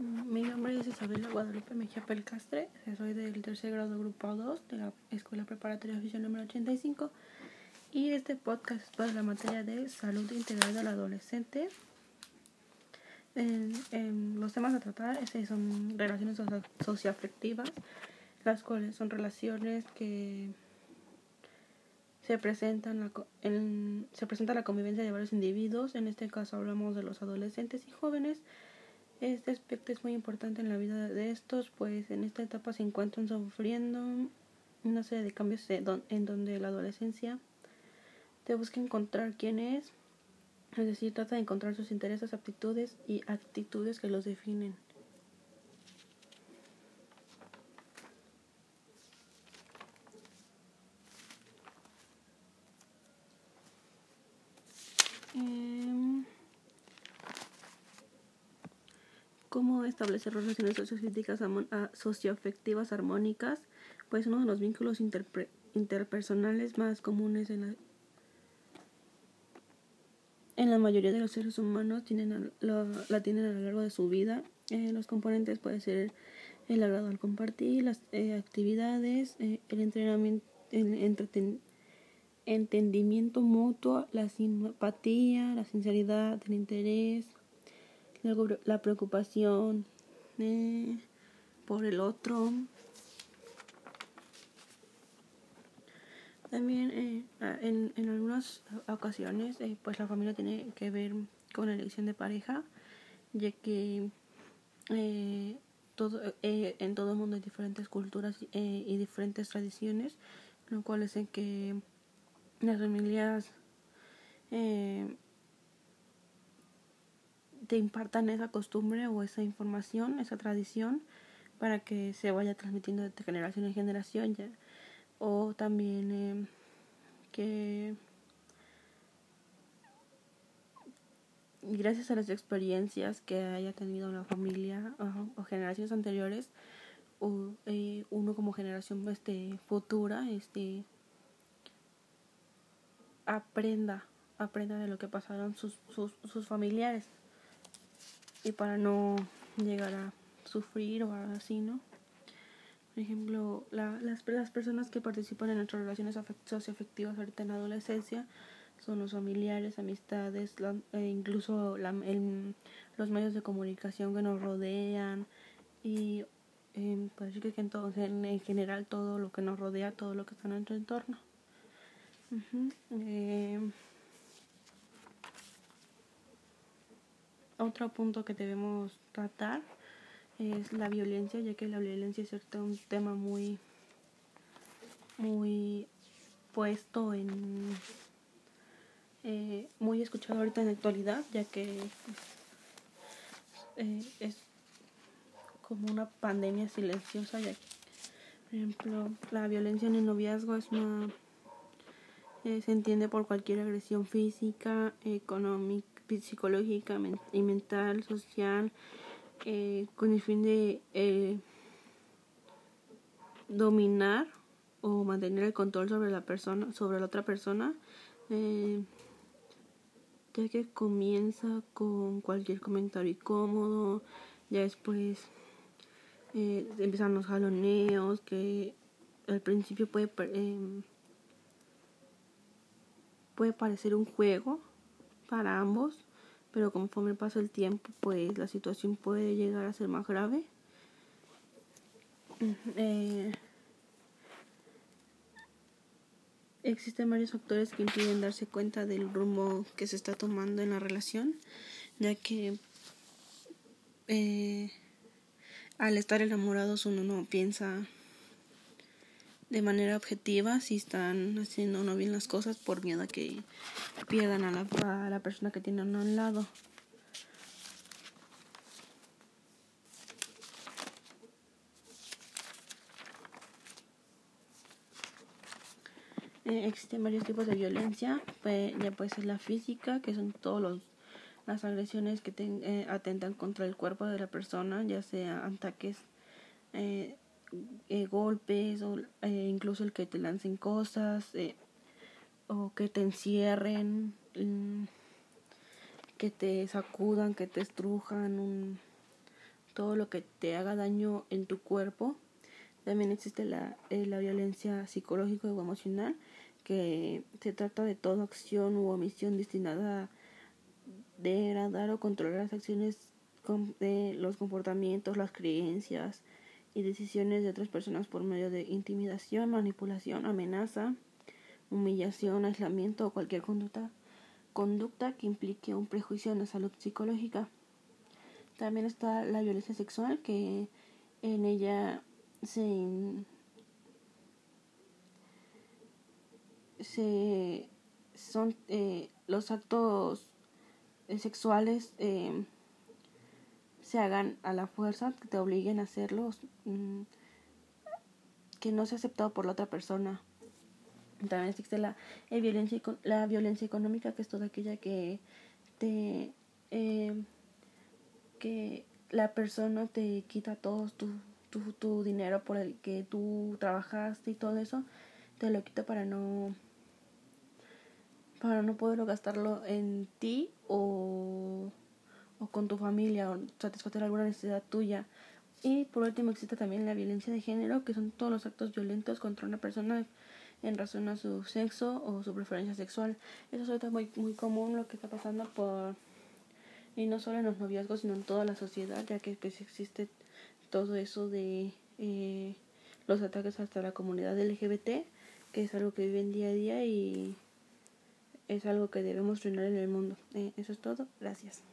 Mi nombre es Isabela Guadalupe Mejía Pelcastre, soy del tercer grado grupo 2 de la Escuela Preparatoria Oficial número 85 y este podcast es para la materia de salud integral del adolescente. En, los temas a tratar este, son relaciones socioafectivas, las cuales son relaciones que se presentan la, en, se presenta la convivencia de varios individuos, en este caso hablamos de los adolescentes y jóvenes, este aspecto es muy importante en la vida de estos, pues en esta etapa se encuentran sufriendo una serie de cambios en donde la adolescencia te busca encontrar quién es, es decir, trata de encontrar sus intereses, aptitudes y actitudes que los definen. Establecer relaciones sociofísicas socioafectivas armónicas, pues uno de los vínculos interpersonales más comunes en la, en la mayoría de los seres humanos tienen la tienen a lo largo de su vida. Eh, los componentes pueden ser el agrado al compartir, las eh, actividades, eh, el entrenamiento, el entendimiento mutuo, la simpatía, la sinceridad, el interés, la preocupación eh, por el otro. También eh, en, en, algunas ocasiones eh, pues la familia tiene que ver con la elección de pareja, ya que todo, en todo el mundo hay diferentes culturas y diferentes tradiciones, lo cual es en que las familias te impartan esa costumbre o esa información, esa tradición, para que se vaya transmitiendo de generación en generación. Ya. O también eh, que gracias a las experiencias que haya tenido la familia o, generaciones anteriores, o, eh, uno como generación este, futura este, aprenda, aprenda de lo que pasaron sus, sus familiares y para no llegar a sufrir o así, ¿no? Por ejemplo, la, las, las personas que participan en nuestras relaciones socioafectivas ahorita en la adolescencia son los familiares, amistades, e incluso la, el, los medios de comunicación que nos rodean y eh, pues que en, todo, en, general todo lo que nos rodea, todo lo que está en nuestro entorno. Otro punto que debemos tratar es la violencia, ya que la violencia es un tema muy, muy puesto en, eh, muy escuchado ahorita en la actualidad, ya que eh, es como una pandemia silenciosa, ya que, por ejemplo, la violencia en el noviazgo es una eh, se entiende por cualquier agresión física, económica, psicológica y mental, social, eh, con el fin de eh, dominar o mantener el control sobre la persona, sobre la otra persona, eh, ya que comienza con cualquier comentario incómodo, ya después empiezan los jaloneos, que al principio puede puede parecer un juego para ambos, pero conforme pasa el tiempo, pues la situación puede llegar a ser más grave. Eh, existen varios factores que impiden darse cuenta del rumbo que se está tomando en la relación, ya que eh, al estar enamorados uno no piensa de manera objetiva si están haciendo no bien las cosas por miedo a que pierdan a la, a la persona que tienen a un lado. Eh, existen varios tipos de violencia, pues, ya puede ser la física, que son todas las agresiones que eh, atentan contra el cuerpo de la persona, ya sea ataques eh, eh, golpes o eh, incluso el que te lancen cosas eh, o que te encierren, mm, que te sacudan, que te estrujan, un, todo lo que te haga daño en tu cuerpo. También existe la, eh, la violencia psicológica o emocional, que se trata de toda acción u omisión destinada a degradar o controlar las acciones de los comportamientos, las creencias y decisiones de otras personas por medio de intimidación, manipulación, amenaza, humillación, aislamiento o cualquier conducta, conducta que implique un prejuicio en la salud psicológica. También está la violencia sexual, que en ella se, se son eh, los actos sexuales eh, se hagan a la fuerza, que te obliguen a hacerlos, mm, que no sea aceptado por la otra persona. También existe la, eh, violencia, la violencia económica, que es toda aquella que te... Eh, que la persona te quita todo tu, tu, tu dinero por el que tú trabajaste y todo eso, te lo quita para no para no poderlo gastarlo en ti o o con tu familia o satisfacer alguna necesidad tuya. Y por último existe también la violencia de género, que son todos los actos violentos contra una persona en razón a su sexo o su preferencia sexual. Eso es muy, muy común lo que está pasando por y no solo en los noviazgos, sino en toda la sociedad, ya que pues, existe todo eso de eh, los ataques hasta la comunidad LGBT, que es algo que viven día a día y es algo que debemos frenar en el mundo. Eh, eso es todo. Gracias.